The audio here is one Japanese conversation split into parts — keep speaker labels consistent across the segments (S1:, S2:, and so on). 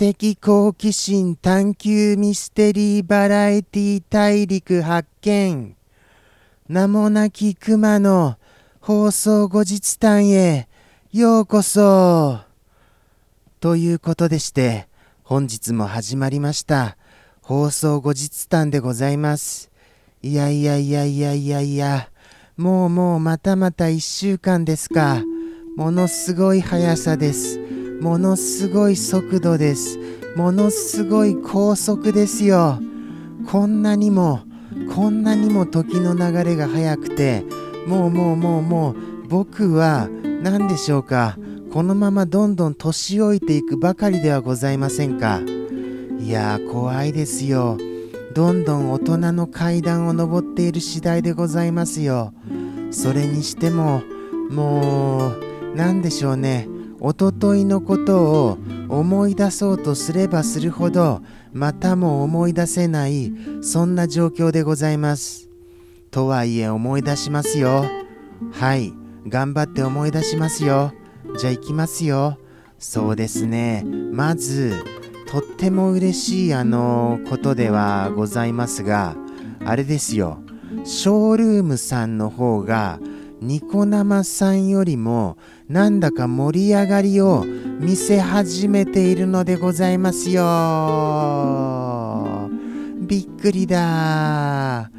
S1: 的好奇心探求ミステリーバラエティ大陸発見。名もなき熊の放送後日談へ。ようこそ。ということでして本日も始まりました。放送後日談でございます。いやいやいやいやいやいや。もうもうまたまた1週間ですか。ものすごい速さです。ものすごい速度です。ものすごい高速ですよ。こんなにもこんなにも時の流れが速くてもうもうもうもう僕は何でしょうか。このままどんどん年老いていくばかりではございませんか。いやー怖いですよ。どんどん大人の階段を上っている次第でございますよ。それにしてももう何でしょうね。おとといのことを思い出そうとすればするほどまたも思い出せないそんな状況でございます。とはいえ思い出しますよ。はい頑張って思い出しますよ。じゃあ行きますよ。そうですね。まずとっても嬉しいあのことではございますがあれですよ。ショールームさんの方がニコ生さんよりもなんだか盛り上がりを見せ始めているのでございますよ。びっくりだ。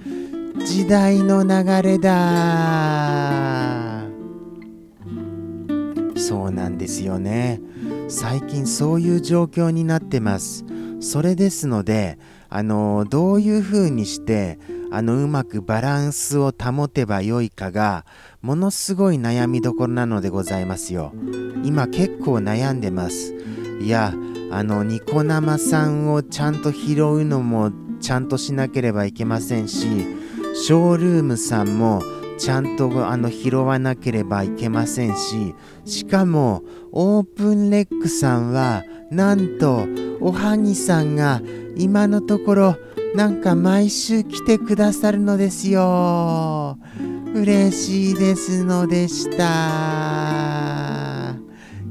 S1: 時代の流れだ。そうなんですよね。最近そういう状況になってます。それですのであのどういうふうにしてあのうまくバランスを保てばよいかがものすごい悩みどころなのでございますよ。今結構悩んでます。いやあのニコ生さんをちゃんと拾うのもちゃんとしなければいけませんしショールームさんもちゃんとあの拾わなければいけませんししかもオープンレックさんはなんとおはぎさんが今のところなんか毎週来てくださるのですよ。嬉しいですのでした。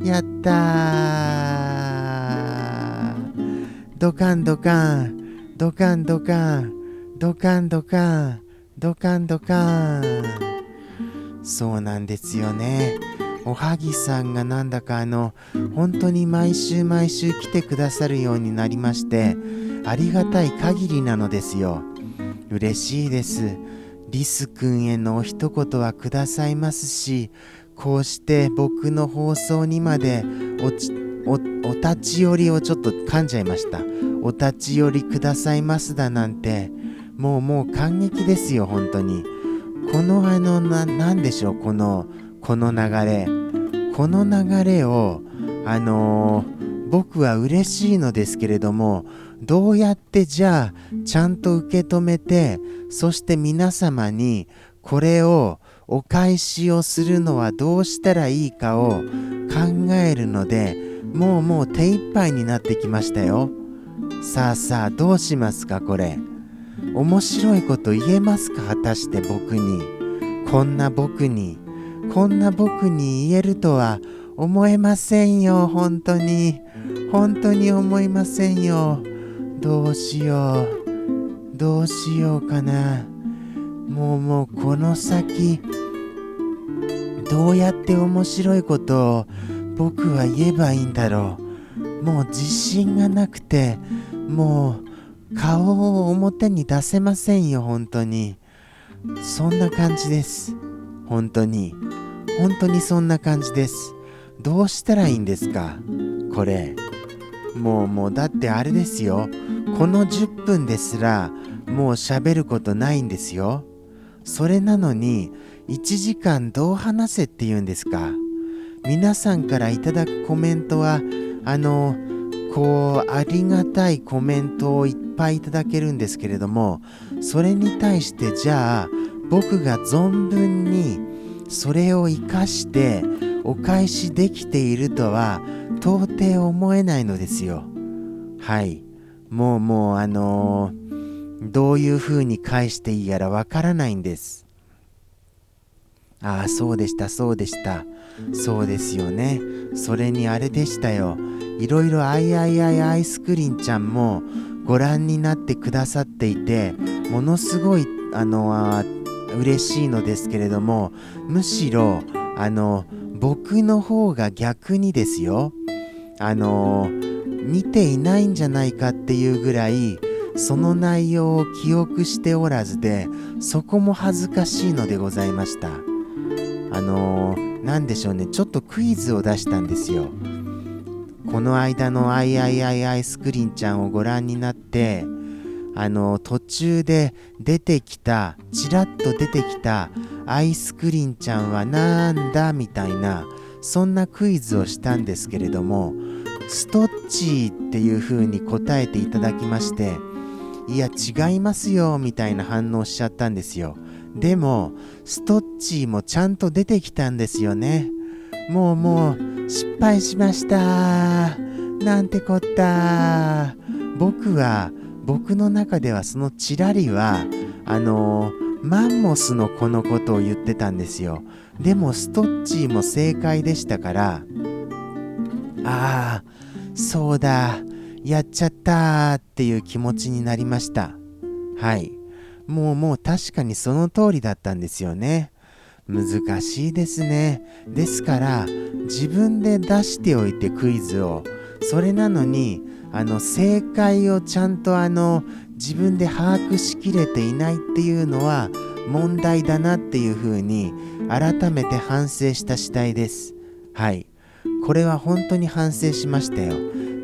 S1: やったドカンドカン、ドカンドカン、ドカンドカン、ドカンドカン。そうなんですよね。おはぎさんがなんだかあの、本当に毎週毎週来てくださるようになりまして、ありがたい限りなのですよ。嬉しいです。リス君へのお一言はくださいますしこうして僕の放送にまでおおお立ち寄りをちょっと噛んじゃいました。お立ち寄りくださいますだなんてもうもう感激ですよ本当に。このあのななんでしょうこのこの流れ。この流れをあのー、僕は嬉しいのですけれどもどうやってじゃあちゃんと受け止めてそして皆様にこれをお返しをするのはどうしたらいいかを考えるのでもうもう手一杯になってきましたよ。さあさあどうしますかこれ。面白いこと言えますか？果たして僕に。こんな僕に。こんな僕に言えるとは思えませんよ本当に。本当に思いませんよ。どうしよう。どうしようかな。もうもうこの先どうやって面白いことを僕は言えばいいんだろう。もう自信がなくてもう顔を表に出せませんよ本当に。そんな感じです。本当に。本当にそんな感じです。どうしたらいいんですか？これ。もうもうだってあれですよ。この10分ですらもう喋ることないんですよ。それなのに1時間どう話せって言うんですか。皆さんからいただくコメントはあのこうありがたいコメントをいっぱいいただけるんですけれどもそれに対してじゃあ僕が存分にそれを生かしてお返しできているとは到底思えないのですよ。はい。もうもうあのー、どういう風に返していいやらわからないんです。ああそうでしたそうでした。そうですよね。それにあれでしたよ。いろいろあいあいあいアイスクリンちゃんもご覧になってくださっていてものすごいあの嬉しいのですけれどもむしろあの僕の方が逆にですよ。あの見ていないんじゃないかっていうぐらいその内容を記憶しておらずでそこも恥ずかしいのでございました。あの何でしょうね。ちょっとクイズを出したんですよ。この間の「アイアイアイアイスクリーンちゃん」をご覧になってあの途中で出てきたちらっと出てきたアイスクリンちゃんはなんだみたいなそんなクイズをしたんですけれどもストッチーっていう風に答えていただきましていや違いますよみたいな反応しちゃったんですよ。でもストッチーもちゃんと出てきたんですよね。もうもう失敗しました。なんてこった。僕は僕の中ではそのチラリはあのマンモスの子のことを言ってたんですよ。でもストッチーも正解でしたからああそうだやっちゃったっていう気持ちになりました。はい。もうもう確かにその通りだったんですよね。難しいですね。ですから自分で出しておいてクイズを。それなのにあの正解をちゃんとあの自分で把握しきれていないっていうのは問題だなっていうふうに改めて反省した次第です。はい。これは本当に反省しましたよ。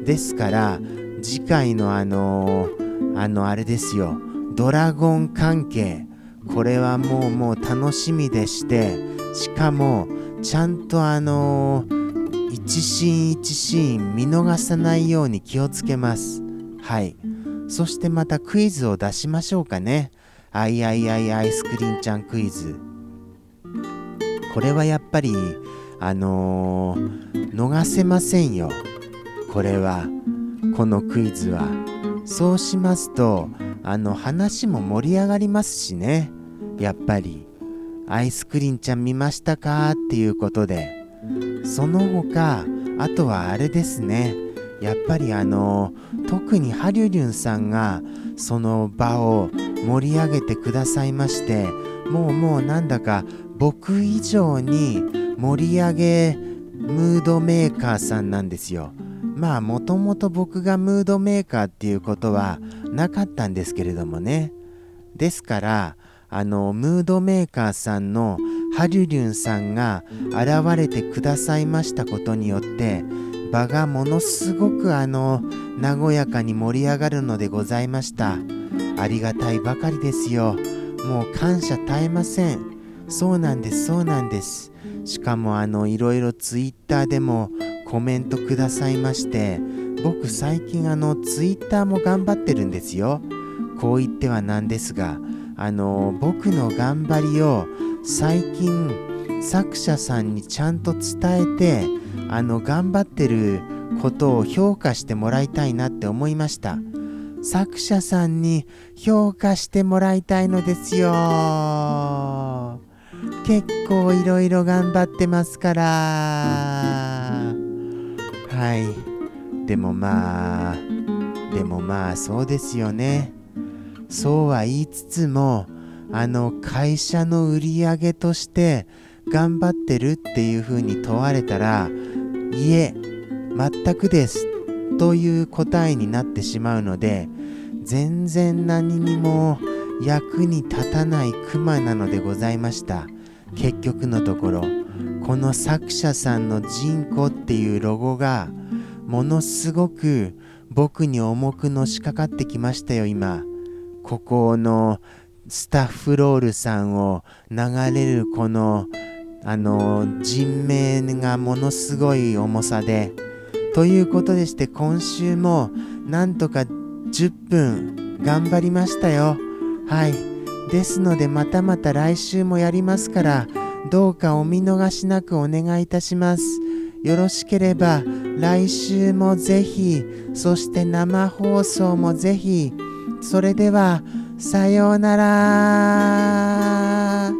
S1: ですから次回のあのー、あのあれですよ。ドラゴン関係。これはもうもう楽しみでしてしかもちゃんとあのー、一シーン一シーン見逃さないように気をつけます。はい。そしてまたクイズを出しましょうかね。アイアイアイアイスクリーンちゃんクイズ。これはやっぱりあのー、逃せませんよ。これはこのクイズは。そうしますとあの話も盛り上がりますしね。やっぱりアイスクリンちゃん見ましたか？っていうことで。その他あとはあれですね。やっぱりあの特にハリュリュンさんがその場を盛り上げてくださいましてもうもうなんだか僕以上に盛り上げムードメーカーさんなんですよ。まあもともと僕がムードメーカーっていうことはなかったんですけれどもね。ですからあのムードメーカーさんのハリュリュンさんが現れてくださいましたことによって場がものすごくあの和やかに盛り上がるのでございました。ありがたいばかりですよ。もう感謝絶えません。そうなんですそうなんです。しかもあのいろいろツイッターでもコメントくださいまして僕最近あのツイッターも頑張ってるんですよ。こう言ってはなんですがあの僕の頑張りを最近作者さんにちゃんと伝えてあの頑張ってることを評価してもらいたいなって思いました。作者さんに評価してもらいたいのですよ。結構いろいろ頑張ってますから。はい。でもまあでもまあそうですよね。そうは言いつつもあの会社の売り上げとして頑張ってるっていうふうに問われたらいえ全くです。という答えになってしまうので全然何にも役に立たないクマなのでございました。結局のところこの作者さんの「ジンコ」っていうロゴがものすごく僕に重くのしかかってきましたよ今。ここのスタッフロールさんを流れるこのあの人命がものすごい重さで。ということでして今週もなんとか10分頑張りましたよ。はい。ですのでまたまた来週もやりますからどうかお見逃しなくお願いいたします。よろしければ来週もぜひそして生放送もぜひそれではさようなら。